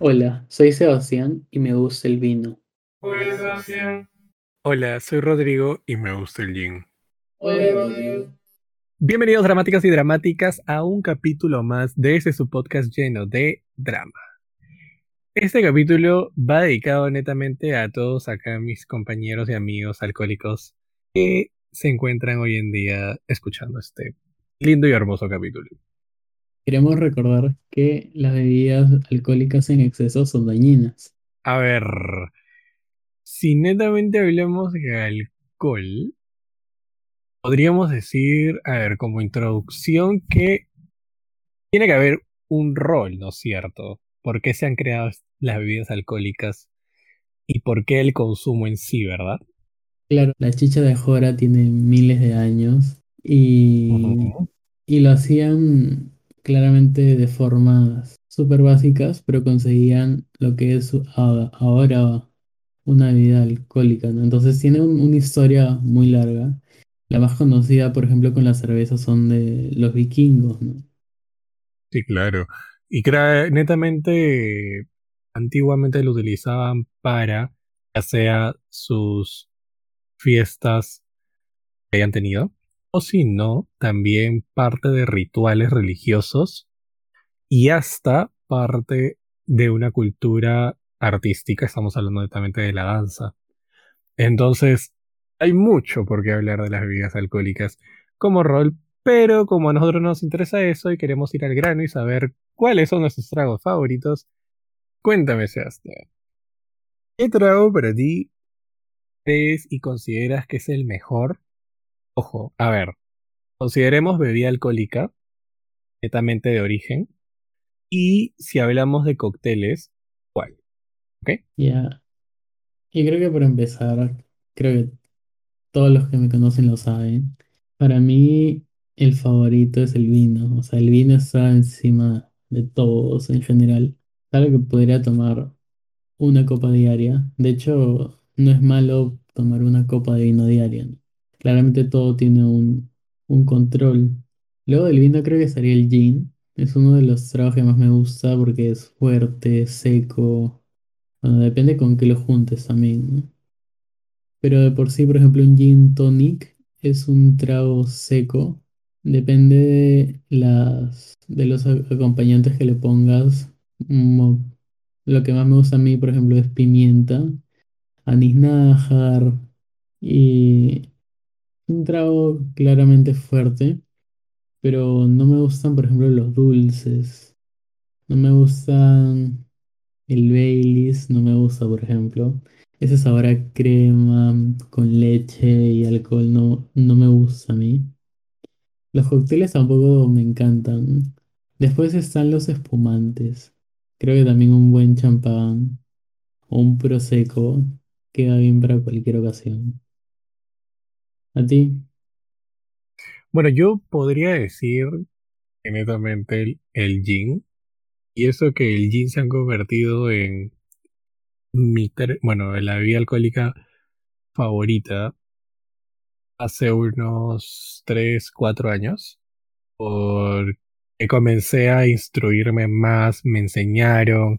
Hola, soy Sebastián y me gusta el vino. Hola, Sebastián. Hola, soy Rodrigo y me gusta el gin. Hola, Rodrigo. Bienvenidos dramáticas y dramáticas a un capítulo más de este su podcast lleno de drama. Este capítulo va dedicado netamente a todos acá mis compañeros y amigos alcohólicos que se encuentran hoy en día escuchando este lindo y hermoso capítulo. Queremos recordar que las bebidas alcohólicas en exceso son dañinas. A ver, si netamente hablamos de alcohol, podríamos decir, a ver, como introducción que tiene que haber un rol, ¿no es cierto? ¿Por qué se han creado las bebidas alcohólicas y por qué el consumo en sí, verdad? Claro, la chicha de jora tiene miles de años y, y lo hacían claramente de formas súper básicas, pero conseguían lo que es ahora una bebida alcohólica, ¿no? Entonces tiene un- una historia muy larga. La más conocida, por ejemplo, con la cerveza son de los vikingos, ¿no? Sí, claro. Y crea- netamente, antiguamente lo utilizaban para, ya sea sus fiestas que hayan tenido, o si no, también parte de rituales religiosos y hasta parte de una cultura artística, estamos hablando netamente de la danza. Entonces, hay mucho por qué hablar de las bebidas alcohólicas como rol, pero como a nosotros nos interesa eso y queremos ir al grano y saber cuáles son nuestros tragos favoritos, cuéntame, Sebastián. ¿Qué trago para ti crees y consideras que es el mejor? Ojo, a ver, consideremos bebida alcohólica, netamente de origen, y si hablamos de cócteles, ¿cuál? ¿Ok? Ya, Y creo que para empezar, creo que todos los que me conocen lo saben. Para mí, el favorito es el vino. O sea, el vino está encima de todos en general. Claro que podría tomar una copa diaria. De hecho, no es malo tomar una copa de vino diaria, ¿no? Claramente todo tiene un, un control. Luego del vino creo que sería el gin. Es uno de los tragos que más me gusta porque es fuerte, seco. Bueno, depende con qué lo juntes también. Pero de por sí, por ejemplo, un gin tonic es un trago seco. Depende de las de los acompañantes que le pongas. Lo que más me gusta a mí, por ejemplo, es pimienta, anís nájar y un trago claramente fuerte, pero no me gustan, por ejemplo, los dulces. No me gustan El Baileys no me gusta, por ejemplo. Ese sabor a crema con leche y alcohol no, no me gusta a mí. Los cócteles tampoco me encantan. Después están los espumantes. Creo que también un buen champán o un prosecco queda bien para cualquier ocasión. ¿A ti? Bueno, yo podría decir netamente el, el gin, y eso que el gin se han convertido en mi, bueno, en la bebida alcohólica favorita hace unos 3 4 años, porque comencé a instruirme más, me enseñaron,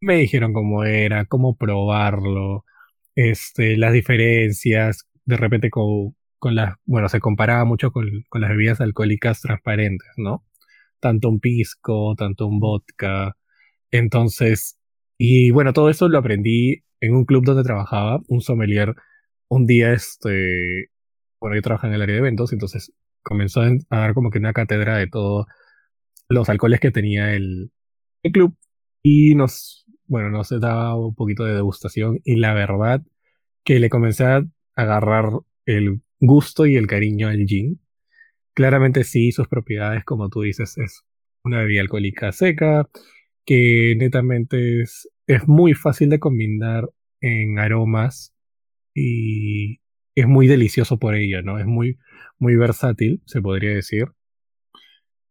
me dijeron cómo era, cómo probarlo, este, las diferencias, de repente con, con las, bueno, se comparaba mucho con, las bebidas alcohólicas transparentes, ¿no? Tanto un pisco, tanto un vodka. Entonces, y bueno, todo eso lo aprendí en un club donde trabajaba, un sommelier. Un día, este, bueno, yo trabajaba en el área de eventos, entonces comenzó a a dar como que una cátedra de todos los alcoholes que tenía el, el club y nos, bueno, nos daba un poquito de degustación y la verdad que le comencé a agarrar el gusto y el cariño al gin. Claramente sí, sus propiedades, como tú dices, es una bebida alcohólica seca, que netamente es, es muy fácil de combinar en aromas y es muy delicioso por ello, ¿no? Es muy, muy versátil, se podría decir.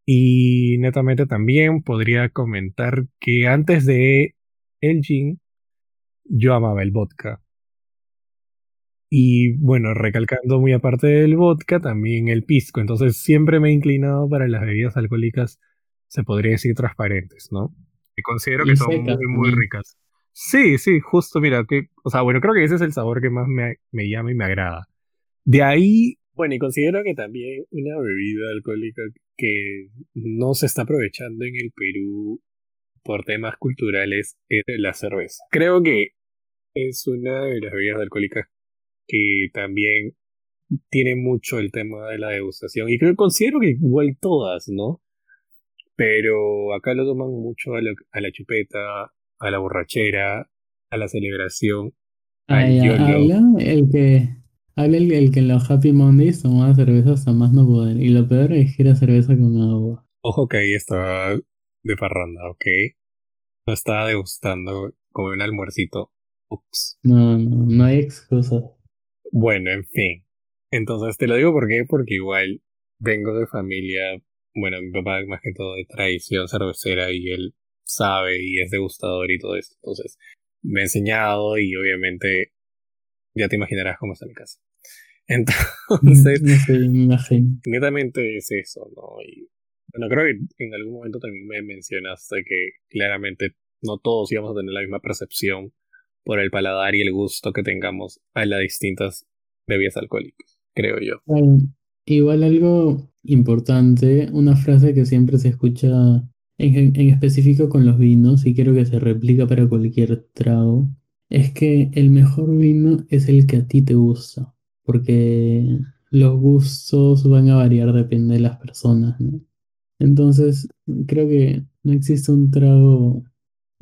Y netamente también podría comentar que antes de el gin, yo amaba el vodka. Y bueno, recalcando muy aparte del vodka, también el pisco. Entonces siempre me he inclinado para las bebidas alcohólicas, se podría decir transparentes, ¿no? Y considero que son muy, muy ricas. Sí, sí, justo, mira, que, o sea, bueno, creo que ese es el sabor que más me, me llama y me agrada. De ahí, bueno, y considero que también una bebida alcohólica que no se está aprovechando en el Perú por temas culturales es la cerveza. Creo que es una de las bebidas alcohólicas que también tiene mucho el tema de la degustación y creo considero que igual todas, ¿no? Pero acá lo toman mucho a la, a la chupeta, a la borrachera, a la celebración, Ah, al ya, habla el que, habla el, el que en los Happy Mondays tomaba cerveza hasta más no poder. Y lo peor es que era cerveza con agua. Ojo que ahí estaba de parranda, ¿ok? No estaba degustando como un almuercito. Ups. No, no, no hay excusa. Bueno, en fin. Entonces te lo digo por qué, porque igual vengo de familia, bueno, mi papá más que todo de tradición cervecera y él sabe y es degustador y todo eso. Entonces me ha enseñado y obviamente ya te imaginarás cómo está mi casa. Entonces, netamente es eso, ¿no? Y bueno, creo que en algún momento también me mencionaste que claramente no todos íbamos a tener la misma percepción por el paladar y el gusto que tengamos a las distintas bebidas alcohólicas, creo yo. Igual algo importante, una frase que siempre se escucha en, en específico con los vinos y creo que se replica para cualquier trago, es que el mejor vino es el que a ti te gusta, porque los gustos van a variar, depende de las personas, ¿no? Entonces, creo que no existe un trago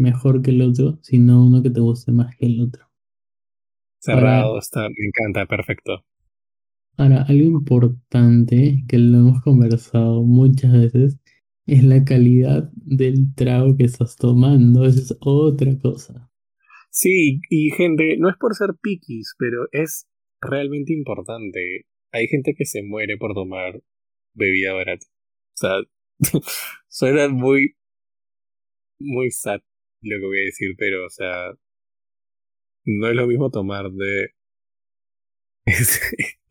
mejor que el otro, sino uno que te guste más que el otro. Ahora, Cerrado, está, me encanta, perfecto. Ahora, algo importante que lo hemos conversado muchas veces es la calidad del trago que estás tomando. Esa es otra cosa. Sí, y gente, no es por ser piquis, pero es realmente importante. Hay gente que se muere por tomar bebida barata. O sea, suena muy, muy sad lo que voy a decir, pero, o sea, no es lo mismo tomar de...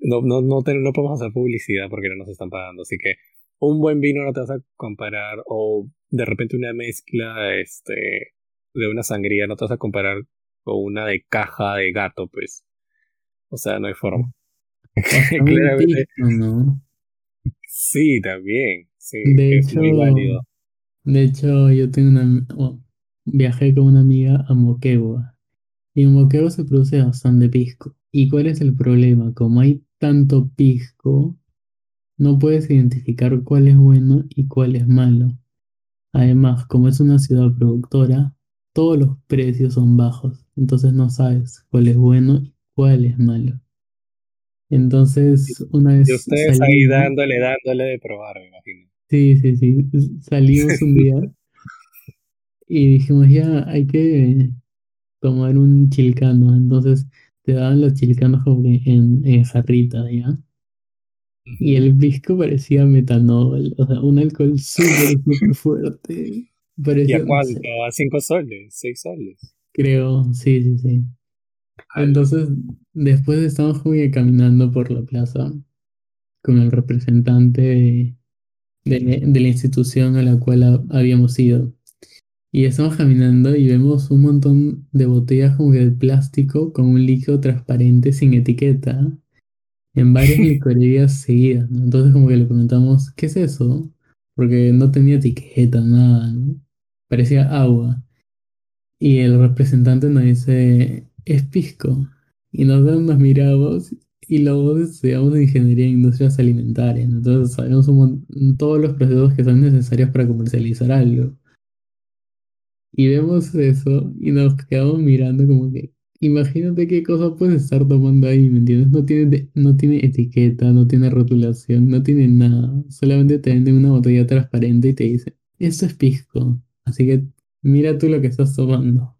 no, no, no, te- no podemos hacer publicidad porque no nos están pagando, así que un buen vino no te vas a comparar, o de repente una mezcla, este, de una sangría no te vas a comparar con una de caja de gato, pues. O sea, no hay forma. Claramente, sí, también, sí, De es muy válido. De hecho, yo tengo una, bueno, viajé con una amiga a Moquegua y en Moquegua se produce bastante pisco. ¿Y cuál es el problema? Como hay tanto pisco, no puedes identificar cuál es bueno y cuál es malo. Además, como es una ciudad productora, todos los precios son bajos, entonces no sabes cuál es bueno y cuál es malo. Entonces, una Y vez ustedes ahí dándole, dándole de probar, me imagino. Sí, sí, sí, salimos un día y dijimos ya hay que tomar un chilcano, entonces te daban los chilcanos como que en, en jarrita, ¿ya? Y el pisco parecía metanol, o sea, un alcohol súper, súper fuerte. ¿Y a Parecía, no cuánto? sé, ¿A cinco soles? ¿Seis soles? creo, sí, sí, sí. Entonces, después estamos como que caminando por la plaza con el representante de, de- de la institución a la cual ha- habíamos ido. Y estamos caminando y vemos un montón de botellas como que de plástico con un líquido transparente sin etiqueta en varias licorerías seguidas, ¿no? Entonces como que le preguntamos, ¿qué es eso? Porque no tenía etiqueta, nada, ¿no? Parecía agua. Y el representante nos dice, es pisco. Y nosotros nos miramos y dos estudiamos ingeniería en industrias alimentarias. Entonces sabemos un todos los procesos que son necesarios para comercializar algo. Y vemos eso y nos quedamos mirando como que, imagínate qué cosa puedes estar tomando ahí, ¿me entiendes? No tiene, no tiene etiqueta, no tiene rotulación, no tiene nada. Solamente te venden una botella transparente y te dicen, esto es pisco. Así que mira tú lo que estás tomando.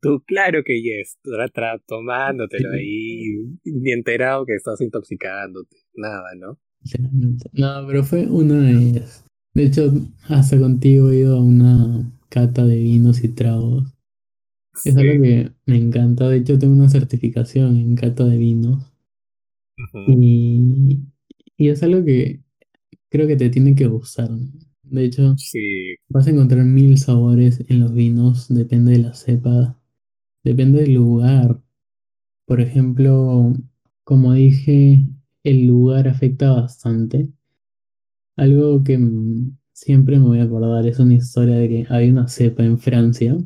Tú, claro que yes, tra, tomándotelo ahí, ni enterado que estás intoxicándote, nada, ¿no? No, pero fue una de ellas. De hecho, hasta contigo he ido a una cata de vinos y tragos. Es algo que me encanta. De hecho, tengo una certificación en cata de vinos. Y, y es algo que creo que te tiene que gustar. De hecho, Sí, vas a encontrar mil sabores en los vinos. Depende de la cepa. Depende del lugar. Por ejemplo, como dije, el lugar afecta bastante. Algo que siempre me voy a acordar es una historia de que había una cepa en Francia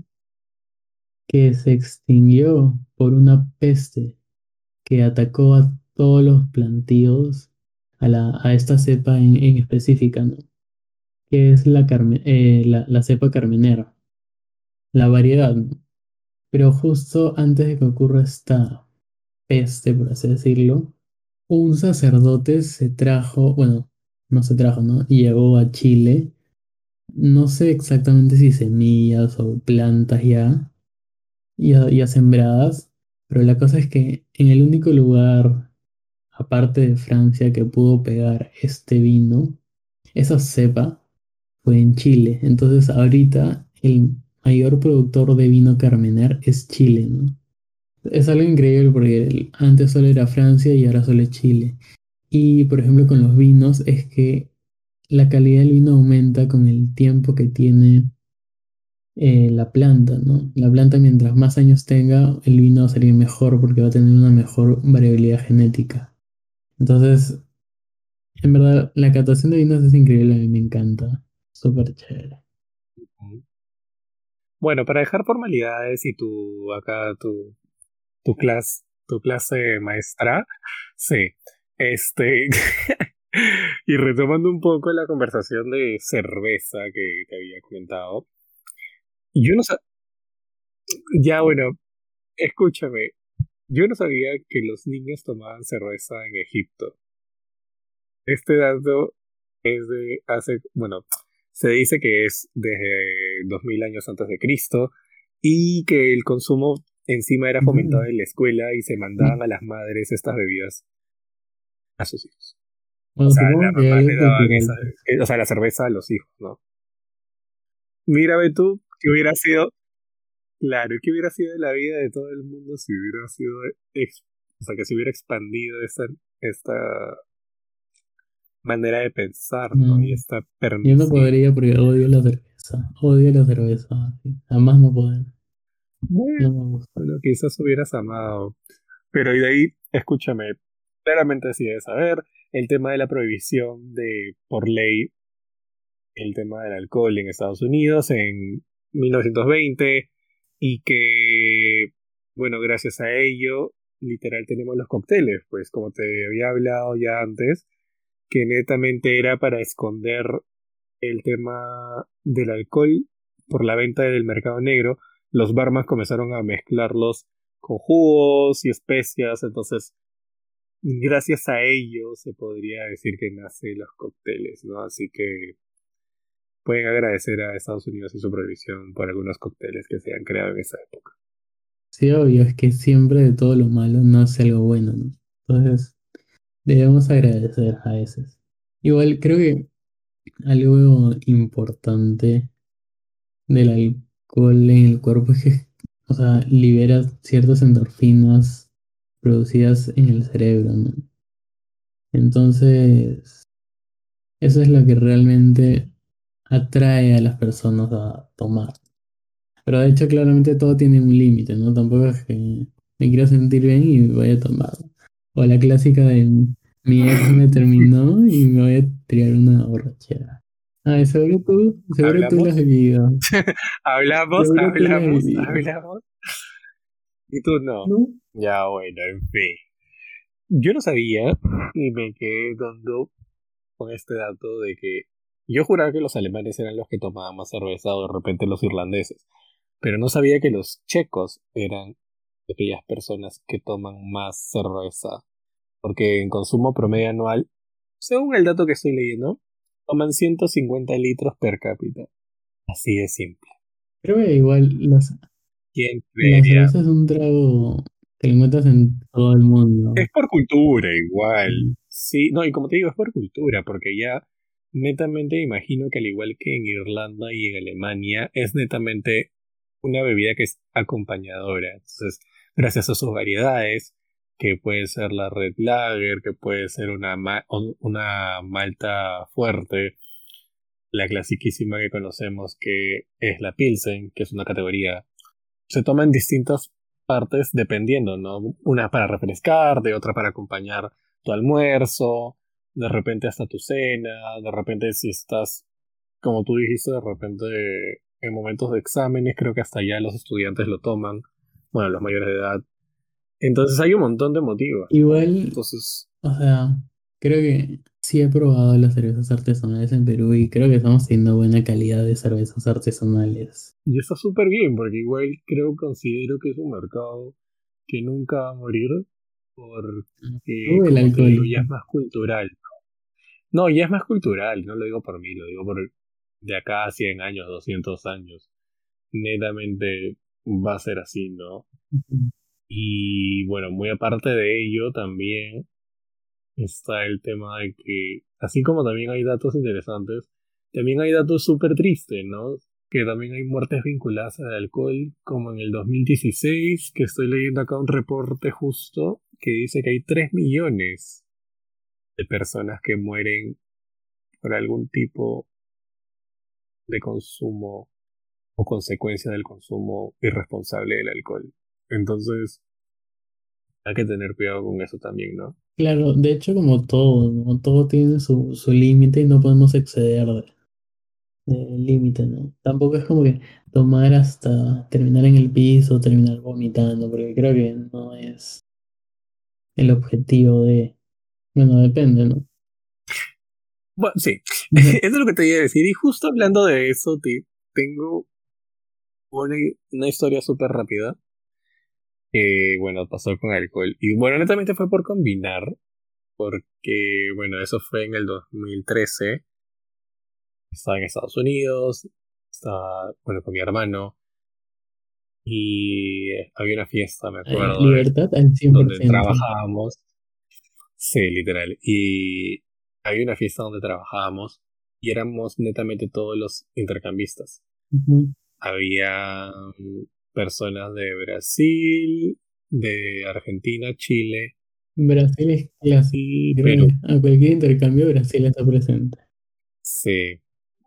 que se extinguió por una peste que atacó a todos los plantíos a, la, a esta cepa en, en específica, ¿no? Que es eh, la, cepa carmenera, la variedad, ¿no? Pero justo antes de que ocurra esta peste, por así decirlo, un sacerdote se trajo, bueno, no se trajo, ¿no? Llegó a Chile, no sé exactamente si semillas o plantas ya, ya, ya sembradas, pero la cosa es que en el único lugar, aparte de Francia, que pudo pegar este vino, esa cepa, en Chile. Entonces ahorita el mayor productor de vino Carmener es Chile, ¿no? Es algo increíble porque antes solo era Francia y ahora solo es Chile. Y por ejemplo con los vinos es que la calidad del vino aumenta con el tiempo que tiene eh, la planta, ¿no? La planta mientras más años tenga, el vino va a salir mejor porque va a tener una mejor variabilidad genética. Entonces, en verdad, la catación de vinos es increíble, a mí me encanta. Súper chévere. Bueno, para dejar formalidades y tu acá tu, tu clase, tu clase maestra, sí. Este y retomando un poco la conversación de cerveza que te había comentado, yo no sabía, ya bueno, escúchame, yo no sabía que los niños tomaban cerveza en Egipto. Este dato es de hace, bueno, se dice que es desde 2000 años antes de Cristo y que el consumo encima era fomentado en la escuela y se mandaban a las madres estas bebidas a sus hijos. O sea, le daban esa, eh, o sea, la cerveza a los hijos, ¿no? Mira, ve tú, que hubiera sido, claro, que hubiera sido de la vida de todo el mundo si hubiera sido, ex- o sea, que se hubiera expandido esta, esta manera de pensar, ¿no? Y No, esta yo no podría porque odio la cerveza. Odio la cerveza. Jamás no poder. No Bueno, me gusta. bueno, quizás hubieras amado. Pero y de ahí, escúchame, claramente sí debes saber el tema de la prohibición de por ley el tema del alcohol en Estados Unidos en 1920 y que, bueno, gracias a ello, literal tenemos los cócteles, pues como te había hablado ya antes, que netamente era para esconder el tema del alcohol por la venta del mercado negro, los barman comenzaron a mezclarlos con jugos y especias, entonces gracias a ello se podría decir que nace los cócteles, ¿no? Así que pueden agradecer a Estados Unidos y su prohibición por algunos cócteles que se han creado en esa época. Sí, obvio, es que siempre de todo lo malo nace algo bueno, ¿no? Entonces, debemos agradecer a veces. Igual creo que algo importante del alcohol en el cuerpo es que, o sea, libera ciertas endorfinas producidas en el cerebro. Entonces, eso es lo que realmente atrae a las personas a tomar. Pero de hecho, claramente todo tiene un límite, ¿no? Tampoco es que me quiero sentir bien y voy a tomar. O la clásica de mi ex me terminó y me voy a tirar una borrachera. Ay, seguro tú, seguro tú lo has ¿Hablamos? vivido. ¿Hablamos? Seguro ¿Hablamos? vivido. ¿Hablamos? Y tú no. ¿No? Ya, bueno, en fin. Yo no sabía y me quedé dando con este dato de que yo juraba que los alemanes eran los que tomaban más cerveza o de repente los irlandeses, pero no sabía que los checos eran aquellas personas que toman más cerveza, porque en consumo promedio anual, según el dato que estoy leyendo, toman 150 litros per cápita. Así de simple. Creo que igual las, ¿Quién la cerveza es un trago que encuentras en todo el mundo. Es por cultura igual. Sí, no, y como te digo, es por cultura, porque ya netamente imagino que al igual que en Irlanda y en Alemania, es netamente una bebida que es acompañadora. Entonces, gracias a sus variedades, que puede ser la Red Lager, que puede ser una, una malta fuerte, la clasiquísima que conocemos que es la Pilsen, que es una categoría. Se toma en distintas partes dependiendo, ¿no? Una para refrescar, de otra para acompañar tu almuerzo, de repente hasta tu cena, de repente si estás, como tú dijiste, de repente en momentos de exámenes, creo que hasta allá los estudiantes lo toman, bueno, los mayores de edad. Entonces hay un montón de motivos. Igual, Entonces, o sea, creo que sí he probado las cervezas artesanales en Perú y creo que estamos teniendo buena calidad de cervezas artesanales. Y está súper bien, porque igual creo, considero que es un mercado que nunca va a morir porque el alcohol. ya es más cultural. No, ya es más cultural, no lo digo por mí, lo digo por de acá a 100 años, 200 años. Netamente va a ser así, ¿no? Y bueno, muy aparte de ello también está el tema de que, así como también hay datos interesantes, también hay datos súper tristes, ¿no? Que también hay muertes vinculadas al alcohol, como en el 2016, que estoy leyendo acá un reporte justo que dice que hay 3 millones de personas que mueren por algún tipo de consumo o consecuencia del consumo irresponsable del alcohol. Entonces, hay que tener cuidado con eso también, ¿no? Claro, de hecho como todo, ¿no? Todo tiene su, su límite y no podemos exceder del límite, ¿no? Tampoco es como que tomar hasta terminar en el piso, terminar vomitando, porque creo que no es el objetivo de... Bueno, depende, ¿no? Bueno, sí, eso es lo que te iba a decir. Y justo hablando de eso, te, tengo una, una historia súper rápida. Que, bueno, pasó con alcohol. Y bueno, netamente fue por combinar. Porque, bueno, eso fue en el 2013. Estaba en Estados Unidos. Estaba, bueno, con mi hermano. Y había una fiesta, me acuerdo. Libertad al 100%. Donde trabajábamos. Sí, literal. Y había una fiesta donde trabajábamos y éramos netamente todos los intercambistas. Había mm, personas de Brasil, de Argentina, Chile. Brasil es clásico. Pero, a cualquier intercambio Brasil está presente. Sí.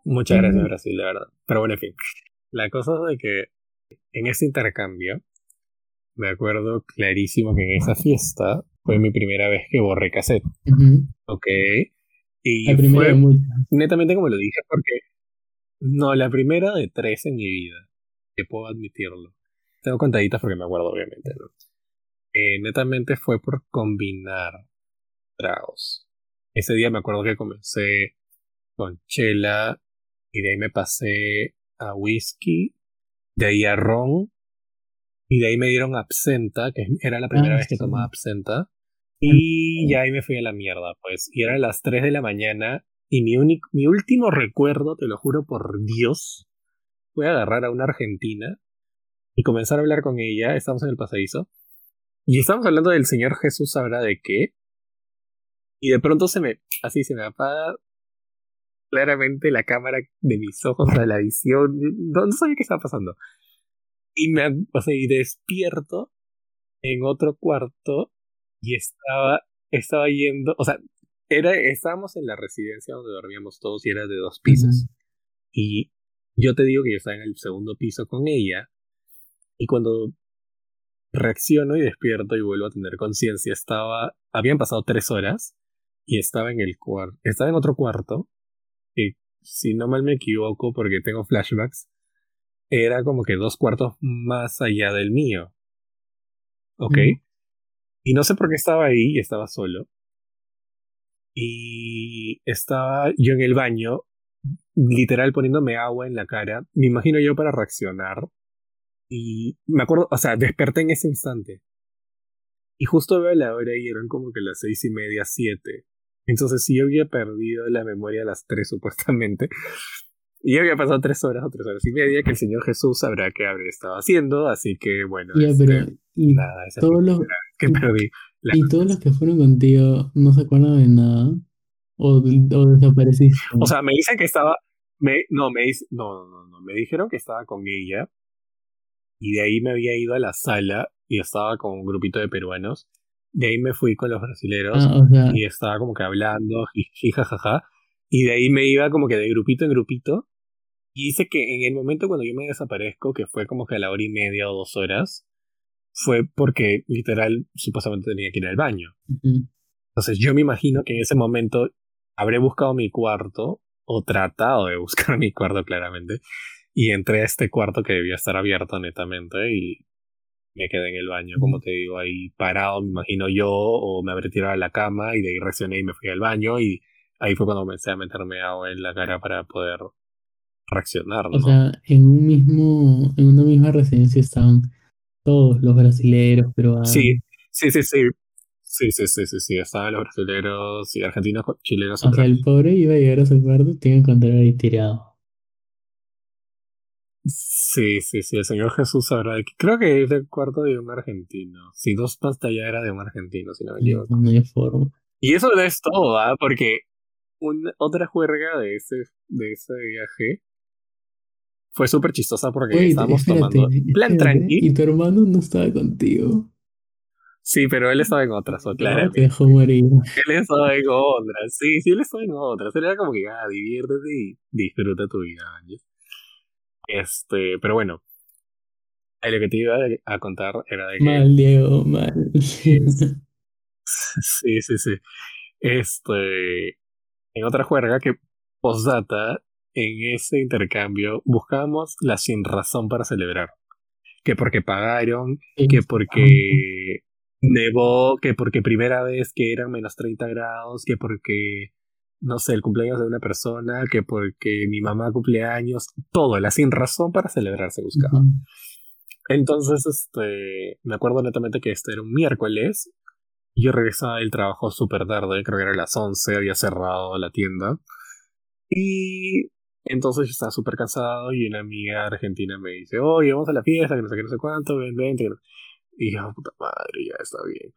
Muchas gracias, Brasil, de verdad. Pero bueno, en fin. La cosa es de que en ese intercambio, me acuerdo clarísimo que en esa fiesta fue mi primera vez que borré cassette. Ok. Y la primera fue netamente como lo dije, porque no, la primera de tres en mi vida, que puedo admitirlo. Tengo contaditas porque me acuerdo, obviamente, ¿no? Eh, netamente fue por combinar tragos. Ese día me acuerdo que comencé con chela y de ahí me pasé a whisky, de ahí a ron y de ahí me dieron absenta, que era la primera ah, vez que tomaba absenta. Y ya ahí me fui a la mierda, pues. Y eran las 3 de la mañana. Y mi, único, mi último recuerdo, te lo juro por Dios, fue agarrar a una argentina y comenzar a hablar con ella. Estamos en el pasadizo. Y estamos hablando del Señor Jesús sabrá de qué. Y de pronto se me, así se me apaga claramente la cámara de mis ojos a la visión. No, sabía qué estaba pasando. Y me, y despierto en otro cuarto y estaba, estaba yendo, o sea, era, estábamos en la residencia donde dormíamos todos y era de dos pisos. Y yo te digo que yo estaba en el segundo piso con ella y cuando reacciono y despierto y vuelvo a tener conciencia, estaba, habían pasado tres horas y estaba en el cuarto, estaba en otro cuarto y si no mal me equivoco porque tengo flashbacks, era como que dos cuartos más allá del mío. ¿Ok? Y no sé por qué estaba ahí, estaba solo. Y estaba yo en el baño, literal poniéndome agua en la cara, me imagino yo para reaccionar. Y me acuerdo, o sea, desperté en ese instante. Y justo veo la hora y eran como que las seis y media, siete. Entonces, si yo había perdido la memoria a las tres supuestamente, y ya había pasado tres horas o tres horas y media que el Señor Jesús sabrá qué habría estado haciendo, así que bueno, este, y nada, todos los, que perdí. Y todos los que fueron contigo no se acuerdan de nada o, o desapareciste. O sea, me dicen que estaba, me, no, me no, no, no, me dijeron que estaba con ella, y de ahí me había ido a la sala y estaba con un grupito de peruanos. De ahí me fui con los brasileros Ah, o sea, y estaba como que hablando, jajaja. Y de ahí me iba como que de grupito en grupito. Y dice que en el momento cuando yo me desaparezco, que fue como que a la hora y media o dos horas, fue porque literal supuestamente tenía que ir al baño. Entonces yo me imagino que en ese momento habré buscado mi cuarto o tratado de buscar mi cuarto claramente y entré a este cuarto que debía estar abierto netamente y me quedé en el baño, como te digo, ahí parado, me imagino yo, o me habré tirado a la cama y de ahí reaccioné y me fui al baño y ahí fue cuando comencé a meterme agua en la cara para poder reaccionar, O ¿no? sea, en un mismo, en una misma residencia estaban todos los brasileros, peruanos. Sí, sí, sí, sí. Sí, sí, sí, sí, sí. Estaban los brasileños y argentinos, chilenos. O sea, el pobre iba a llegar a su cuarto y iba a encontrar ahí tirado. Sí, sí, sí, el Señor Jesús sabrá. Creo que es el cuarto de un argentino. Sí, dos pantallas era de un argentino, si no me equivoco. No hay forma. Y eso no es todo, ¿ah? Porque una, otra juerga de ese, de ese viaje fue súper chistosa porque Wait, estábamos espérate, tomando plan espérate, tranqui. Y tu hermano no estaba contigo. Sí, pero él estaba en otras, o No, claramente. te dejó morir. Él estaba en otras. Sí, sí, él estaba en otras. Él era como que, ah, diviértete y disfruta tu vida, ¿entiendes? Este, pero bueno. Lo que te iba a contar era de que. Mal, Diego, mal. Sí, sí, sí. Este, en otra juerga que postdata, en ese intercambio buscábamos la sin razón para celebrar. Que porque pagaron, que porque nevó, que porque primera vez que eran menos 30 grados, que porque, no sé, el cumpleaños de una persona, que porque mi mamá cumpleaños, todo, la sin razón para celebrar se buscaba. Ujú. Entonces, este, me acuerdo netamente que este era un miércoles. Yo regresaba del trabajo súper tarde, creo que era las 11, había cerrado la tienda. Y entonces yo estaba súper cansado y una amiga argentina me dice, oye, vamos a la fiesta, que no sé qué, no sé cuánto, ven, ven. no-". Y yo, puta madre, ya está bien.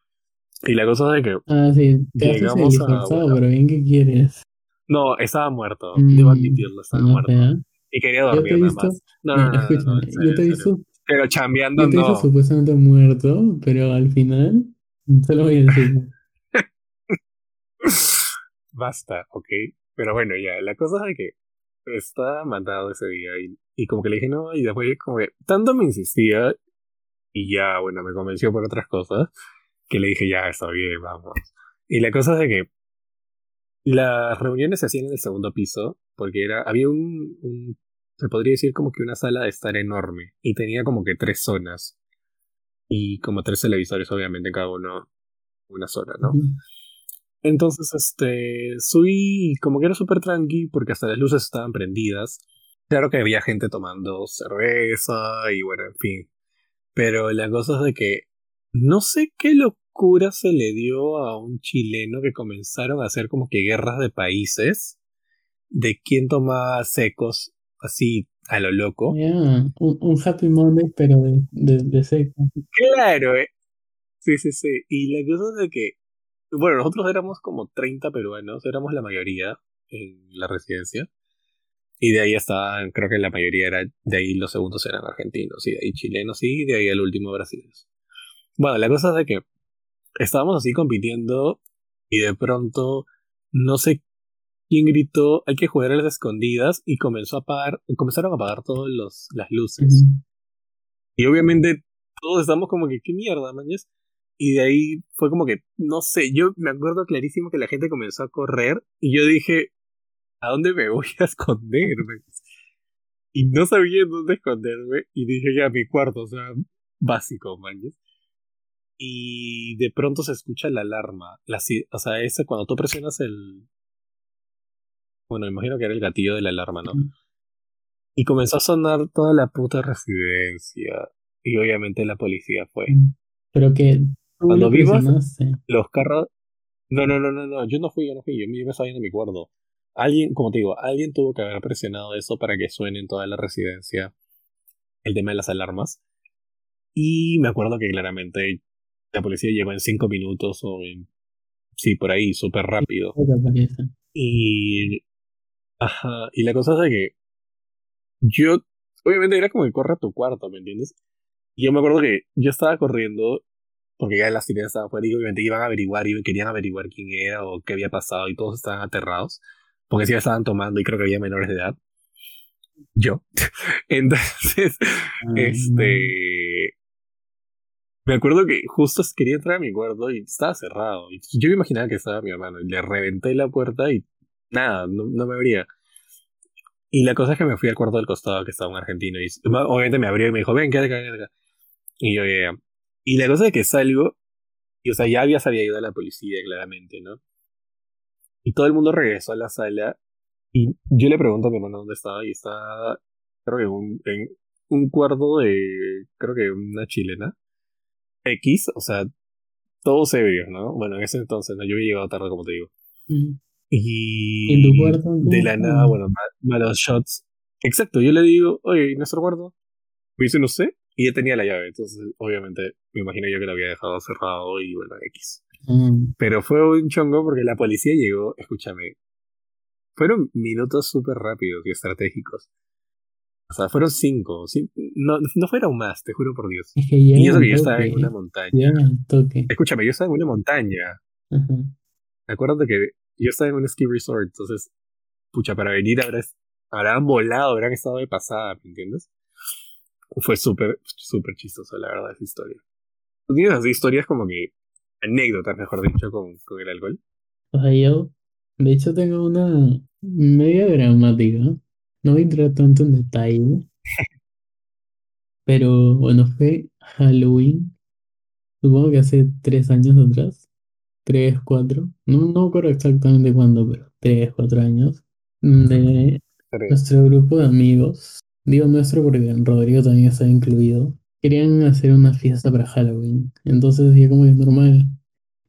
Y la cosa es que, Ah, sí, te Llegamos a- bueno. pero bien que quieres. no, estaba muerto, Mm, debo admitirlo, estaba no muerto. Y quería te dormir nada visto, más. No, no, no, no, no, yo te he visto, Pero chambeando yo te supuestamente muerto, pero al final, solo voy a decir, Basta, ok. Pero bueno, ya, la cosa es que estaba mandado ese día y, y como que le dije no, y después como que tanto me insistía y ya, bueno, me convenció por otras cosas que le dije ya, está bien, vamos. Y la cosa es que las reuniones se hacían en el segundo piso porque era, había un, un, se podría decir como que una sala de estar enorme y tenía como que tres zonas y como tres televisores obviamente cada uno una zona, ¿no? Entonces, este, subí como que era súper tranqui porque hasta las luces estaban prendidas. Claro que había gente tomando cerveza y bueno, en fin. Pero la cosa es de que no sé qué locura se le dio a un chileno que comenzaron a hacer como que guerras de países de quién tomaba secos así a lo loco. ya, un, un Happy Monday, pero de, de, de seco. Claro, eh. Sí, sí, sí. Y la cosa es de que, bueno, nosotros éramos como 30 peruanos, éramos la mayoría en la residencia. Y de ahí estaban, creo que la mayoría era, de ahí los segundos eran argentinos, y de ahí chilenos, y de ahí el último brasileños. Bueno, la cosa es de que estábamos así compitiendo, y de pronto, no sé quién gritó, hay que jugar a las escondidas, y comenzó a apagar, comenzaron a apagar todas las luces. Ujú. Y obviamente todos estamos como que, ¿qué mierda, mañas? Y de ahí fue como que, no sé, yo me acuerdo clarísimo que la gente comenzó a correr y yo dije, ¿a dónde me voy a esconder? mañas? Y no sabía en dónde esconderme y dije, ya, mi cuarto, o sea, básico, mañas. Y de pronto se escucha la alarma, la, o sea, ese cuando tú presionas el... Bueno, me imagino que era el gatillo de la alarma, ¿no? Y comenzó a sonar toda la puta residencia. Y obviamente la policía fue. Pero que Cuando vimos-. Los carros. No, no, no, no, no. Yo no fui, yo no fui. Yo me estaba yendo mi cuarto. Alguien, como te digo, alguien tuvo que haber presionado eso para que suene en toda la residencia el tema de las alarmas. Y me acuerdo que claramente la policía llegó en cinco minutos o en. Sí, por ahí, súper rápido. Y. Ajá. Y la cosa es que. Yo. Obviamente era como que corre a tu cuarto, ¿me entiendes? Y yo me acuerdo que yo estaba corriendo porque ya las sirenas estaban fuera y obviamente iban a averiguar y querían averiguar quién era o qué había pasado y todos estaban aterrados porque sí estaban tomando y creo que había menores de edad. Yo. Entonces, Ah, este... Me acuerdo que justo quería entrar a mi cuarto y estaba cerrado. Y yo me imaginaba que estaba mi hermano y le reventé la puerta y nada, no, no me abría. Y la cosa es que me fui al cuarto del costado que estaba un argentino y obviamente me abrió y me dijo, ven, quédate acá, quédate acá. Y yo, ya. Y la cosa es que salgo y, o sea, ya había, se había ido a la policía, claramente, ¿no? Y todo el mundo regresó a la sala y yo le pregunto a mi hermano dónde estaba y estaba, creo que un, en un cuarto de, creo que una chilena. X, o sea, todos ebrios, ¿no? Bueno, en ese entonces, ¿no? Yo había llegado tarde, como te digo. Y ¿En tu cuarto? ¿Cómo de la nada, bueno, ma- malos shots. Exacto, yo le digo, oye, ¿y nuestro cuarto? Me dice, no sé. Y ya tenía la llave, entonces obviamente me imagino yo que lo había dejado cerrado y bueno, X. Ah, Pero fue un chongo porque la policía llegó, escúchame, fueron minutos súper rápidos y estratégicos. O sea, fueron cinco, cin- no, no fueron más, te juro por Dios. es que Y eso que yo estaba en una montaña. Al toque. Escúchame, yo estaba en una montaña. Ajá. Acuérdate que yo estaba en un ski resort, entonces, pucha, para venir habrás, habrán volado, habrán estado de pasada, ¿me entiendes? Fue súper, súper chistoso, la verdad, esa historia. ¿Tú tienes así historias como que, anécdotas, mejor dicho, con, con el alcohol? O sea, yo, de hecho, tengo una media dramática. No voy a entrar tanto en detalle. Pero bueno, fue Halloween. Supongo que hace tres años atrás. Tres, cuatro. No, no me acuerdo exactamente cuándo, pero tres, cuatro años. De nuestro grupo de amigos. Digo nuestro porque Rodrigo también está incluido. Querían hacer una fiesta para Halloween. Entonces ya como que normal.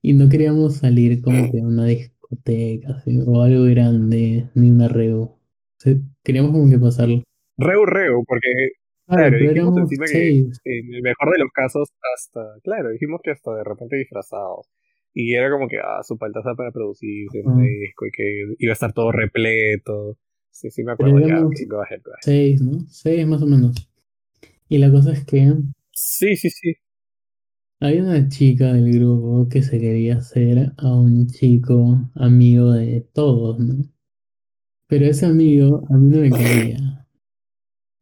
Y no queríamos salir como que a una discoteca así, o algo grande, ni una reo. O sea, queríamos como que pasarlo. Reu, reu, porque, Claro, dijimos éramos encima que, en el mejor de los casos, hasta, claro, dijimos que hasta de repente disfrazados. Y era como que, ah, su paltaza para producirse, Ajá. fresco, y que iba a estar todo repleto. Sí, sí me acuerdo, ya, go ahead, go ahead. seis, ¿no? Seis más o menos. Y la cosa es que Sí, sí, sí. había una chica del grupo que se quería hacer a un chico amigo de todos, ¿no? Pero ese amigo a mí no me caía.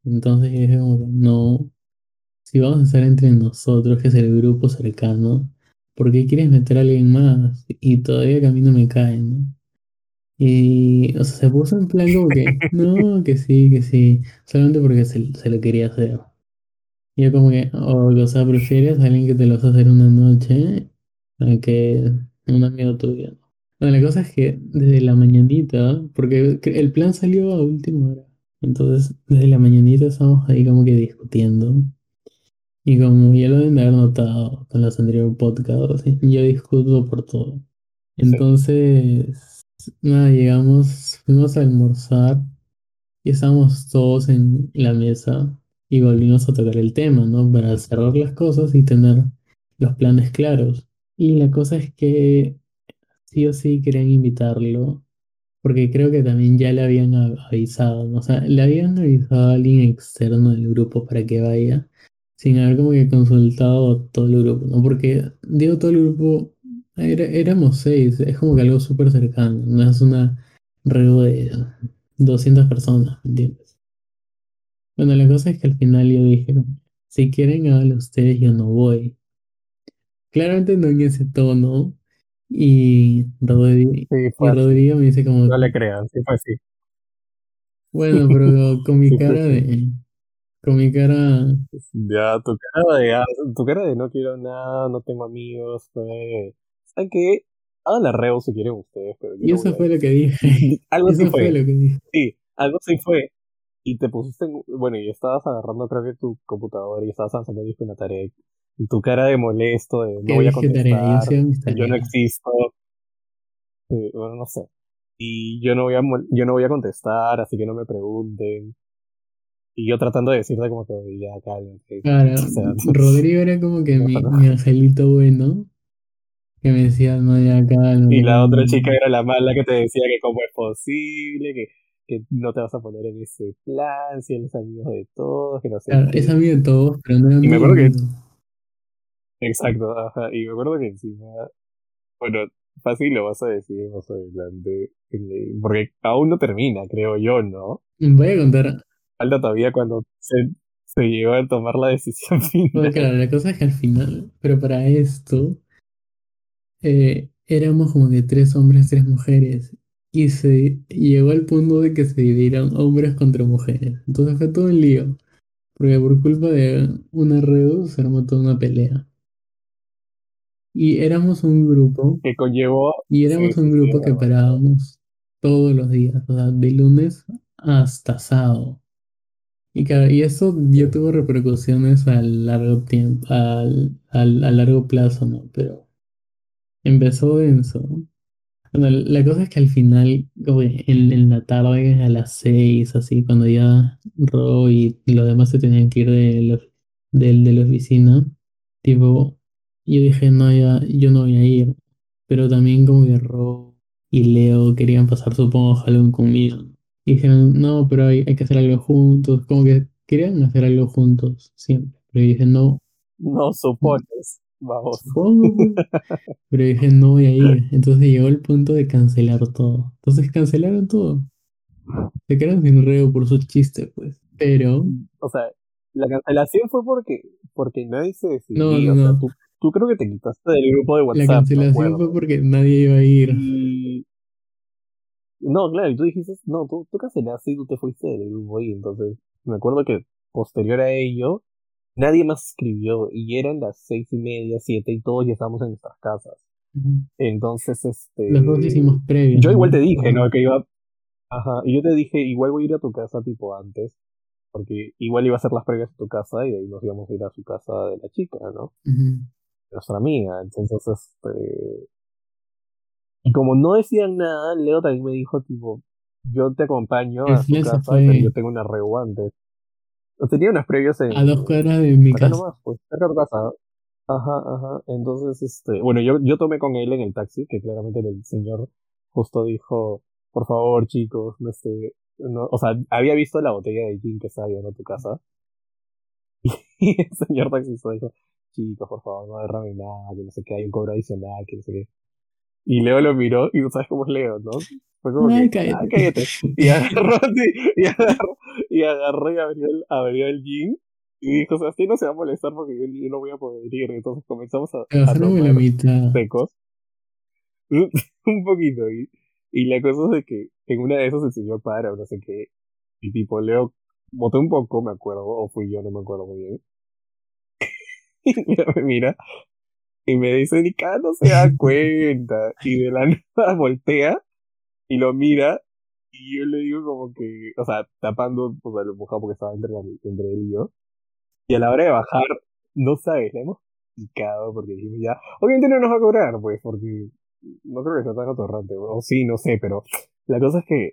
Entonces yo dije como que no, si vamos a estar entre nosotros, que es el grupo cercano, ¿por qué quieres meter a alguien más? Y todavía que a mí no me cae, ¿no? Y, o sea, se puso en plan como que, no, que sí, que sí, solamente porque se, se lo quería hacer. Y yo como que, o, o sea, prefieres a alguien que te lo a hacer una noche a que un amigo tuyo. ¿no? Bueno, la cosa es que desde la mañanita, porque el plan salió a última hora, entonces desde la mañanita estamos ahí como que discutiendo. Y como ya lo deben de haber notado con los anteriores podcasts, yo discuto por todo. Entonces, nada, llegamos, fuimos a almorzar y estábamos todos en la mesa y volvimos a tocar el tema, ¿no? Para cerrar las cosas y tener los planes claros. Y la cosa es que sí o sí querían invitarlo, porque creo que también ya le habían avisado, ¿no? O sea, le habían avisado a alguien externo del grupo para que vaya, sin haber como que consultado a todo el grupo, ¿no? Porque digo todo el grupo, era- éramos seis, es como que algo súper cercano, no es una reo de 200 personas, ¿me entiendes? Bueno, la cosa es que al final yo dije, si quieren háganlo ustedes, yo no voy. Claramente no en ese tono. Y Rodrigo, Sí, y. Rodrigo me dice como, No le crean, sí fue así. bueno, pero con mi cara de, con mi cara, Ya, tu cara de, ah, tu cara de no quiero nada, no tengo amigos, fue... ¿Saben qué? Hagan la reo si quieren ustedes, pero yo y no eso a fue lo que dije, Algo así fue fue. lo que dije. Sí, algo así fue. Y te pusiste en, bueno, y estabas agarrando creo que tu computadora y estabas en la tarea. Y tu cara de molesto, de no ¿Qué voy a dije tarea? Yo contestar, yo no existo, sí, bueno, no sé. Y yo no voy a, yo no voy a contestar, así que no me pregunten. Y yo tratando de decirte como que "Oye, ya cálmate. Claro, O sea, Rodrigo era como que mi, no. mi angelito bueno, que me decía, no, ya Y la otra chica era la mala que te decía que cómo es posible, que que no te vas a poner en ese plan, si eres amigo de todos, que no sé Claro, es amigo de todos, pero no Y me acuerdo que, exacto, ajá, y me acuerdo que encima, bueno, fácil lo vas a decir más adelante, porque aún no termina, creo yo, ¿no? Voy a contar, Falta todavía cuando se, se llegó a tomar la decisión bueno, final. claro, la cosa es que al final, pero para esto, eh, éramos como que tres hombres, tres mujeres, y se llegó al punto de que se dividieron hombres contra mujeres. Entonces fue todo un lío, porque por culpa de una reu se armó toda una pelea. Y éramos un grupo, que conllevó, y éramos un grupo que parábamos todos los días, o sea, de lunes hasta sábado. Y, claro, y eso ya tuvo repercusiones a largo tiempo, al, al- a largo plazo, ¿no? Pero empezó denso. Bueno, la cosa es que al final, como en, en la tarde, a las seis, así, cuando ya Ro y los demás se tenían que ir de la, de la oficina, tipo, yo dije, no, ya, yo no voy a ir. Pero también como que Ro y Leo querían pasar, supongo, Halloween conmigo. Y dijeron, no, pero hay, hay que hacer algo juntos. Como que querían hacer algo juntos, siempre. Pero yo dije, no, No supones, vamos. Pero dije, no voy a ir. Entonces llegó el punto de cancelar todo. Entonces cancelaron todo. Se quedaron sin reo por sus chistes, pues. Pero, O sea, la cancelación fue porque, porque nadie se no, decidía. no, O sea, no. tú, tú creo que te quitaste del grupo de La WhatsApp, me cancelación fue porque nadie iba a ir. Y. No, claro, y tú dijiste, no, tú, tú cancelaste y tú te fuiste del grupo. Y entonces, me acuerdo que posterior a ello, nadie más escribió. Y eran las seis y media, siete, y todos ya estábamos en nuestras casas. Entonces, este. Los dos hicimos previas. Yo igual te dije. ¿no? Que iba. Ajá, y yo te dije, igual voy a ir a tu casa tipo antes, porque igual iba a hacer las previas a tu casa y de ahí nos íbamos a ir a su casa de la chica, ¿no? Nuestra amiga. Entonces, este. Y como no decían nada, Leo también me dijo, tipo, yo te acompaño a su casa, fue. pero yo tengo una reu antes. Tenía unas previas en. A dos cuadras de mi Acá casa. nomás, pues, cerca de tu casa. Ajá, ajá. Entonces, este, bueno, yo, yo tomé con él en el taxi, que claramente el señor justo dijo, por favor, chicos, no sé, no, o sea, había visto la botella de gin que estaba llevando a tu casa. Y el señor taxista dijo, chicos, por favor, no derramen nada, que no sé qué, hay un cobro adicional, que no sé qué. Y Leo lo miró, y tú sabes cómo es Leo, ¿no? Fue como Ay, que, cállate. ah, cállate. Y agarró, y agarró, y agarró y abrió el, abrió el gin. Y dijo, Sebastián no se va a molestar porque yo, yo no voy a poder ir. Entonces comenzamos a, a la mitad. secos. un poquito. Y, y la cosa es de que en una de esas el señor para o no sé qué. Y tipo, Leo, boté un poco, me acuerdo, o fui yo, no me acuerdo muy bien. Y Leo me mira y me dice, ni cada no se da cuenta. Y de la nada voltea y lo mira. Y yo le digo como que, o sea, tapando, o sea, lo mojado porque estaba entre, entre él y yo. Y a la hora de bajar, no sabes, la hemos picado porque dijimos ya, obviamente no nos va a cobrar, pues, porque no creo que sea tan atorrante, o sí, no sé, pero la cosa es que,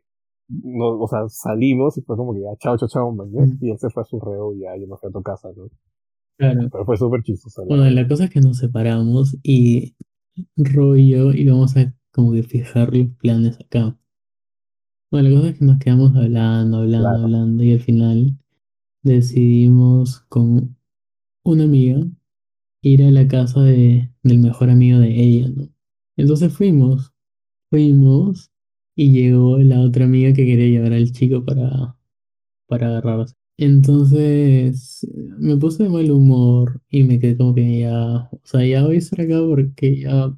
no, o sea, salimos y fue como que ya, chao, chao, chao, mañana, y él se fue a su reo y ya, yo me fui a tu casa, ¿no? Claro. Pero fue súper chistoso, Bueno, la cosa es que nos separamos y Ro y yo íbamos a como que fijar los planes acá. Bueno, la cosa es que nos quedamos hablando, hablando, Claro. hablando y al final decidimos con una amiga ir a la casa de, del mejor amigo de ella, ¿no? Entonces fuimos, fuimos y llegó la otra amiga que quería llevar al chico para, para agarrarse. Entonces me puse de mal humor y me quedé como que ya, o sea, ya voy a estar acá porque ya,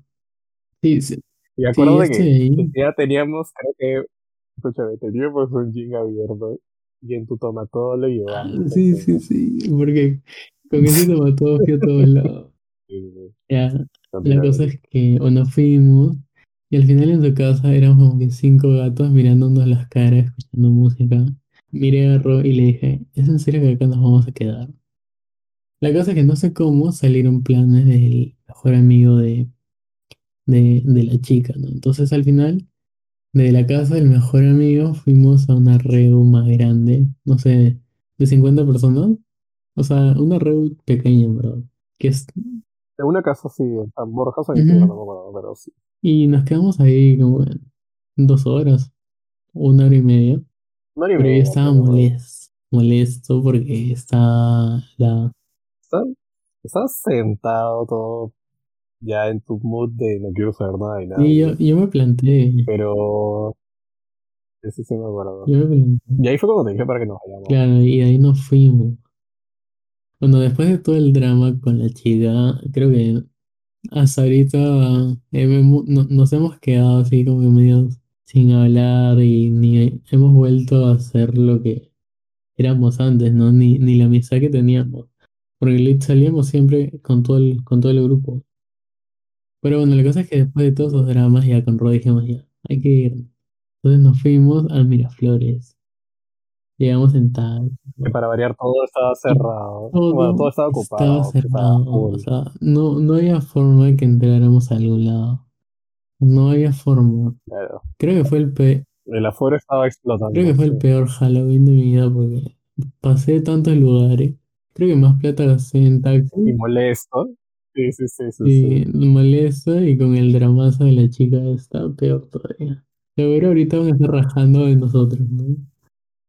sí, sí, Y sí, acuerdo ya de estoy que, ahí. que ya teníamos, creo que, escúchame, teníamos un gin abierto y en tu tomató lo Ah, llevamos. sí, sí, entonces, sí, porque con ese tomató fui a todos lados. sí, sí, sí. Ya, la cosa es que o nos fuimos y al final en su casa éramos como que cinco gatos mirándonos las caras, escuchando música. Miré a Ro y le dije, ¿es en serio que acá nos vamos a quedar? La cosa es que no sé cómo salieron planes del mejor amigo de, de, de la chica, ¿no? Entonces al final, de la casa del mejor amigo, fuimos a una reu más grande, no sé, de 50 personas. O sea, una reu pequeña, ¿verdad? Que es, En una casa sí, en Borja, San no me acuerdo, pero sí. Y nos quedamos ahí como en dos horas, una hora y media. Una hora y pero yo media, estaba molesto, molesto porque estaba la... Estás sentado todo ya en tu mood de no quiero saber nada de Y yo, nadie. yo me planteé, Pero ese sí me acuerdo. yo me planteé, Y ahí fue cuando te dije para que nos vayamos. claro, y de ahí nos fuimos. Bueno, después de todo el drama con la chica, creo que hasta ahorita eh, me hemo- no- nos hemos quedado así como que medio sin hablar y ni hemos vuelto a hacer lo que éramos antes, ¿no? Ni, ni la amistad que teníamos. Porque salíamos siempre con todo el, con todo el grupo. Pero bueno, la cosa es que después de todos esos dramas, ya con Ro dijimos ya, hay que ir. Entonces nos fuimos a Miraflores. Llegamos en taxi. Que para variar todo estaba Y cerrado. Bueno, todo estaba estaba ocupado, estaba cerrado. O sea, no, no había forma de que entráramos a algún lado. No había forma. Claro. Creo que fue el pe- El aforo estaba creo explotando, que fue sí. el peor Halloween de mi vida porque pasé tantos lugares. Creo que más plata gasté en Y taxi molesto. Sí, sí, sí, sí, y molesta y con el dramazo de la chica está peor todavía. Seguro ahorita van a estar rajando de nosotros, ¿no?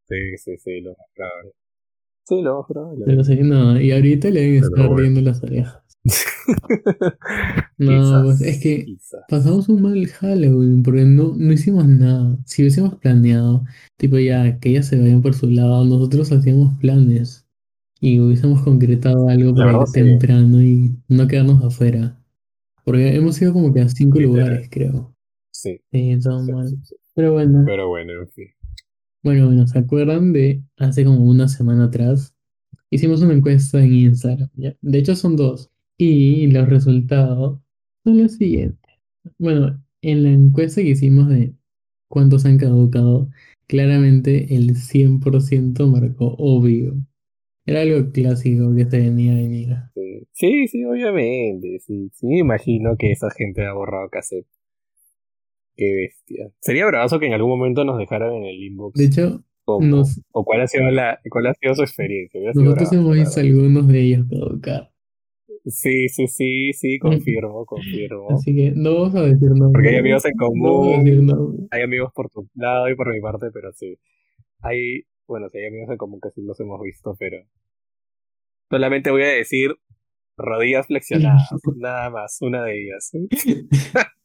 Sí, sí, sí, lo más probable. Sí, lo más probable. Pero sí, no, y ahorita le deben estar bueno. riendo las orejas. No, Quizás, pues es que quizás. pasamos un mal Halloween porque no, no hicimos nada. Si hubiésemos planeado, tipo ya, que ellas se vayan por su lado, nosotros hacíamos planes y hubiésemos concretado algo para verdad, ir sí. temprano y no quedarnos afuera. Porque hemos ido como que a cinco Literal. lugares, creo. Sí, Sí, todo sí, mal. sí. Pero bueno, Pero bueno, en fin. bueno, bueno, ¿se acuerdan de hace como una semana atrás? Hicimos una encuesta en Instagram, ¿ya? De hecho son dos. Y los resultados son los siguientes. Bueno, en la encuesta que hicimos de cuántos han caducado, claramente el 100% marcó obvio. Era algo clásico que se venía a venir. Sí, sí, sí, obviamente. Sí, sí, me imagino que esa gente ha borrado cassette. Qué bestia. Sería bravazo que en algún momento nos dejaran en el inbox De hecho, cómo, nos, o cuál ha sido la, cuál ha sido su experiencia. Nosotros bravazo, hemos visto algunos de ellos caducar. Sí, sí, sí, sí, confirmo, confirmo. Así que no vamos a decir Porque hay amigos en No vamos a decir común, nombres. hay amigos por tu lado y por mi parte, pero sí. Hay, bueno, sí hay amigos en común que sí los hemos visto, pero solamente voy a decir rodillas flexionadas, nada más, una de ellas.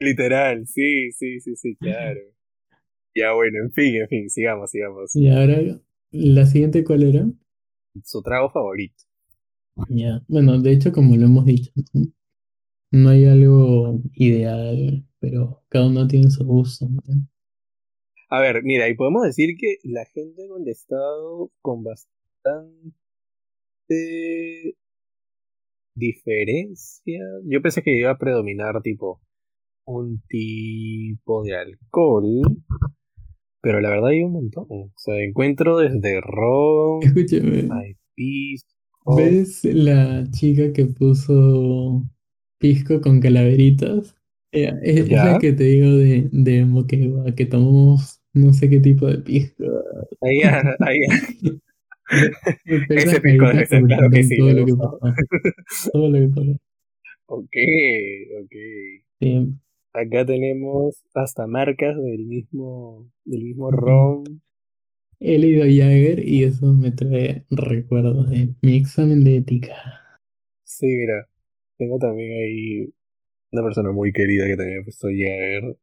Literal, sí, sí, sí, sí, claro. Ya bueno, en fin, en fin, sigamos, sigamos. Y ahora, la siguiente, ¿cuál era? Su trago favorito. Ya, bueno, de hecho, como lo hemos dicho, ¿no? No hay algo ideal, pero cada uno tiene su gusto, ¿no? A ver, mira, y podemos decir que la gente ha contestado con bastante diferencia. Yo pensé que iba a predominar tipo un tipo de alcohol, pero la verdad hay un montón. O sea, encuentro desde ron, Escúchame. ¿ves la chica que puso pisco con calaveritas? Eh, es, es la Ya, que te digo de, de Moquegua, que tomamos no sé qué tipo de pisco. ahí, ahí, ese pisco debe ser, claro que sí, todo lo que pasó. Todo lo que pasó. Ok, ok. Sí. Acá tenemos hasta marcas del mismo, del mismo ron. He leído Jagger y eso me trae recuerdos de mi examen de ética. Sí, mira, tengo también ahí una persona muy querida que también ha puesto Jagger.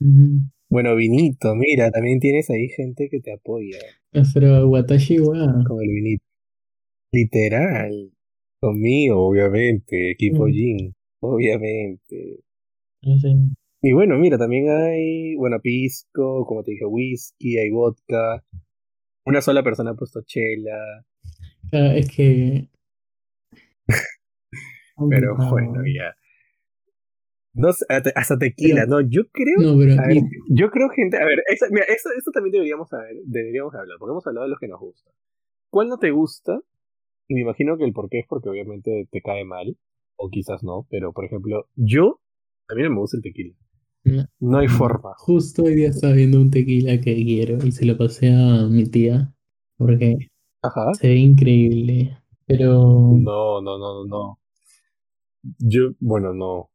Ujú. Bueno, Vinito, mira, también tienes ahí gente que te apoya Pero Watashi wa. con el Vinito. Literal. Conmigo, obviamente. Equipo Mm. Jin, obviamente. No sé. Y bueno, mira, también hay, bueno, pisco, como te dije, whisky, hay vodka. Una sola persona ha puesto chela. Es que. Pero bueno, ya. No hasta- tequila, Pero- ¿no? Yo creo No, pero A ver, y- yo creo gente, a ver, esa- mira, eso, eso también deberíamos saber, deberíamos hablar, porque hemos hablado de los que nos gusta. ¿Cuál no te gusta? Y me imagino que el por qué es porque obviamente te cae mal, o quizás no, pero por ejemplo, yo, a mí no me gusta el tequila. no, No hay forma. justo hoy día estaba viendo un tequila que quiero y se lo pasé a mi tía porque Ajá. se ve increíble. Pero no, no, no, no. Yo, bueno, no.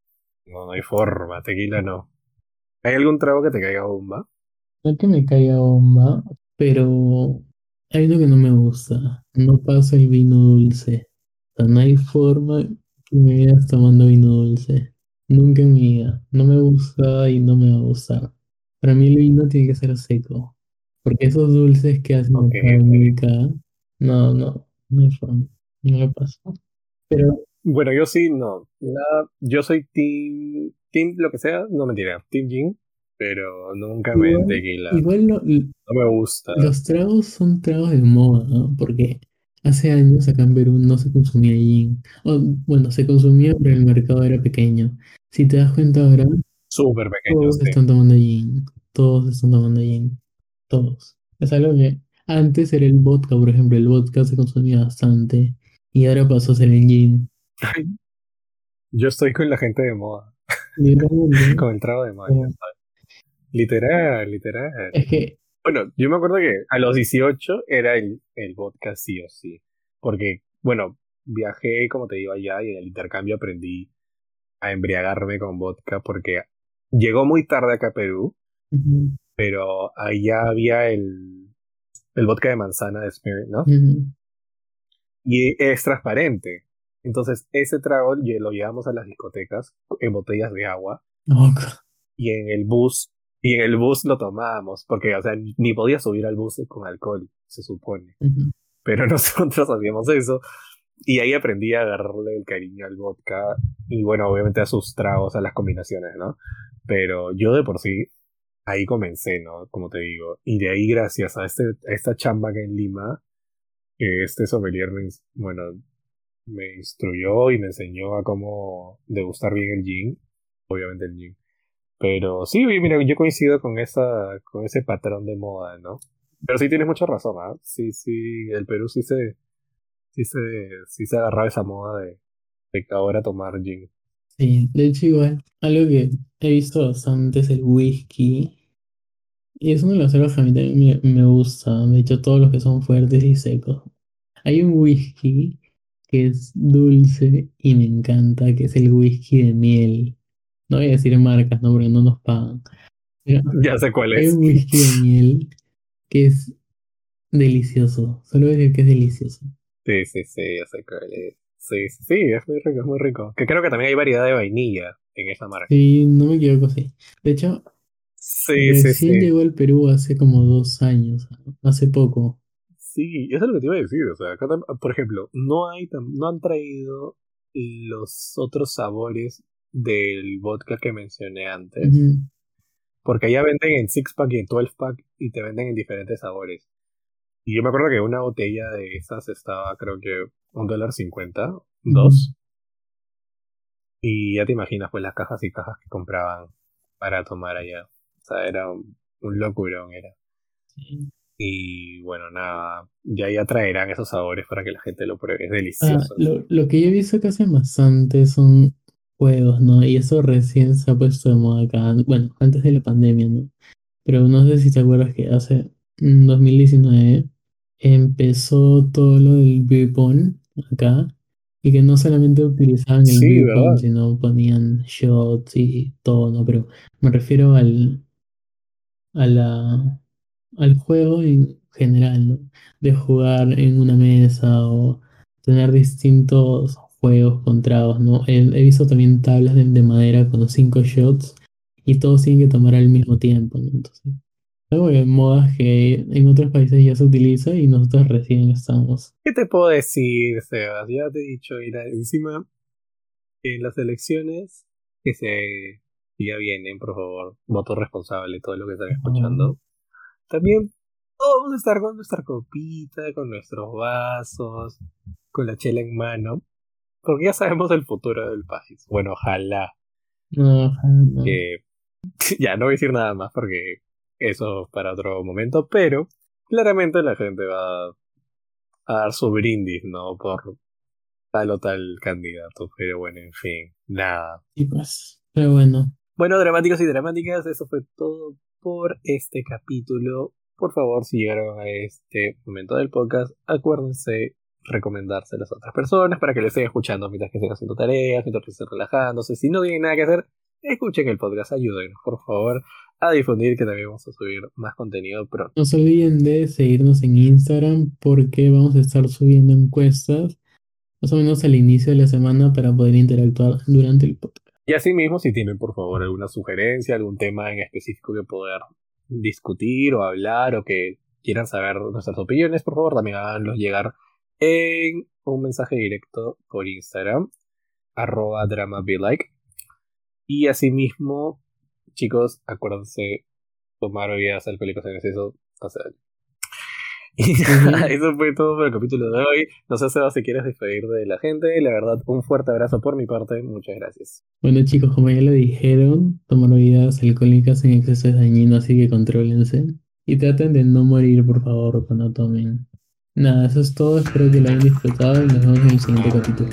No, no hay forma, tequila no. ¿Hay algún trago que te caiga bomba? No que me caiga bomba, pero hay uno que no me gusta. No pasa el vino dulce. O sea, no hay forma que me veas tomando vino dulce. Nunca en mi vida. No me gusta y no me va a gustar. Para mí el vino tiene que ser seco. Porque esos dulces que hacen Ok, acá en ok. Mica, no, no, no hay forma. No me pasa. Pero Bueno, yo sí, no. Nada, yo soy team, team lo que sea, no mentira, team gin, pero nunca me igual, tequila. igual lo- No me gusta. los tragos son tragos de moda, ¿no? Porque hace años acá en Perú no se consumía gin. O, bueno, se consumía, pero el mercado era pequeño. Si te das cuenta ahora, Súper pequeño, todos sí. están tomando gin. Todos están tomando gin. Todos. Es algo que antes era el vodka, por ejemplo. El vodka se consumía bastante. Y ahora pasó a ser el gin. Yo estoy con la gente de moda, con el trago de moda. Literal, literal. Es que, Bueno, yo me acuerdo que a los 18 era el, el vodka sí o sí. Porque, bueno, viajé, como te digo, allá y en el intercambio aprendí a embriagarme con vodka porque llegó muy tarde acá a Perú, pero allá había el, el vodka de manzana de Spirit, ¿no? Y es transparente. Entonces, ese trago lo llevamos a las discotecas en botellas de agua Oh, y en el bus, y en el bus lo tomábamos, porque, o sea, ni, podía subir al bus con alcohol, se supone. Pero nosotros hacíamos eso. Y ahí aprendí a agarrarle el cariño al vodka. Y bueno, obviamente a sus tragos, a las combinaciones, ¿no? Pero yo de por sí, ahí comencé, ¿no? Como te digo. Y de ahí, gracias a, este, a esta chamba que en Lima, este sommelier bueno, me instruyó y me enseñó a cómo degustar bien el gin. Obviamente el gin. Pero sí, mira, yo coincido con esa, con ese patrón de moda, ¿no? Pero sí tienes mucha razón, ¿ah? Sí, sí, el Perú sí se, sí se, sí se agarraba esa moda de, de ahora tomar gin. Sí, de hecho igual, algo que he visto bastante es el whisky. Y es uno de los que a mí también me, me gusta. De hecho, todos los que son fuertes y secos. Hay un whisky que es dulce y me encanta, que es el whisky de miel. No voy a decir marcas, ¿no? Porque no nos pagan. Pero Ya sé cuál es. un whisky de miel que es delicioso. Solo voy a decir que es delicioso. Sí, sí, sí, ya sé cuál es. Sí, sí, sí, es muy rico, es muy rico. Que creo que también hay variedad de vainilla en esa marca. Sí, no me equivoco, sí. De hecho, Sí, sí, recién sí. llegó al Perú hace como dos años, hace poco. Sí, eso es lo que te iba a decir. O sea, acá por ejemplo, no hay, no han traído los otros sabores del vodka que mencioné antes. Porque allá venden en six pack y en 12 pack y te venden en diferentes sabores. Y yo me acuerdo que una botella de esas estaba, creo que, un dólar cincuenta, dos. Y ya te imaginas, pues, las cajas y cajas que compraban para tomar allá. O sea, era un, un locurón, era. Sí. Y bueno, nada, ya ya traerán esos sabores para que la gente lo pruebe. Es Ah, delicioso. lo, lo que yo he visto que hacen bastante son juegos, ¿no? Y eso recién se ha puesto de moda acá, bueno, antes de la pandemia, ¿no? Pero no sé si te acuerdas que hace en 2019 empezó todo lo del beer pong acá y que no solamente utilizaban el Sí, ¿verdad? sino ponían shots y todo, ¿no? Pero me refiero al, a la, al juego en general, ¿no? De jugar en una mesa o tener distintos juegos con tragos, ¿no? He, he visto también tablas de, de madera con cinco shots y todos tienen que tomar al mismo tiempo, ¿no? Entonces, algo de modas que en otros países ya se utiliza y nosotros recién estamos. ¿Qué te puedo decir, Sebas? Ya te he dicho, mira, encima, en las elecciones que se ya vienen, por favor, voto responsable, todo lo que están escuchando. También todos vamos a estar con nuestra copita, con nuestros vasos, con la chela en mano, porque ya sabemos el futuro del país. Bueno, ojalá No, no. que ya no voy a decir nada más porque eso para otro momento, pero claramente la gente va a dar su brindis, ¿no? Por tal o tal candidato, pero bueno, en fin, nada. Y pues, pero bueno, Bueno, dramáticos y dramáticas, eso fue todo por este capítulo. Por favor, si llegaron a este momento del podcast, acuérdense recomendarse a las otras personas para que les estén escuchando mientras que estén haciendo tareas, mientras que estén relajándose. Si no tienen nada que hacer, escuchen el podcast, ayúdenos, por favor, a difundir que también vamos a subir más contenido pronto. No se olviden de seguirnos en Instagram porque vamos a estar subiendo encuestas más o menos al inicio de la semana para poder interactuar durante el podcast. Y asimismo, si tienen por favor alguna sugerencia, algún tema en específico que poder discutir o hablar o que quieran saber nuestras opiniones, por favor también háganlos llegar en un mensaje directo por Instagram, arroba like Y asimismo, chicos, acuérdense tomar bebidas alcohólicas en exceso hace daño. Y eso fue todo por el capítulo de hoy. No sé, Seba, si quieres despedir de la gente. La verdad, un fuerte abrazo por mi parte. Muchas gracias. Bueno, chicos, como ya lo dijeron, tomar bebidas alcohólicas en exceso es dañino, así que contrólense. Y traten de no morir, por favor, cuando tomen. Nada, eso es todo. Espero que lo hayan disfrutado y nos vemos en el siguiente capítulo.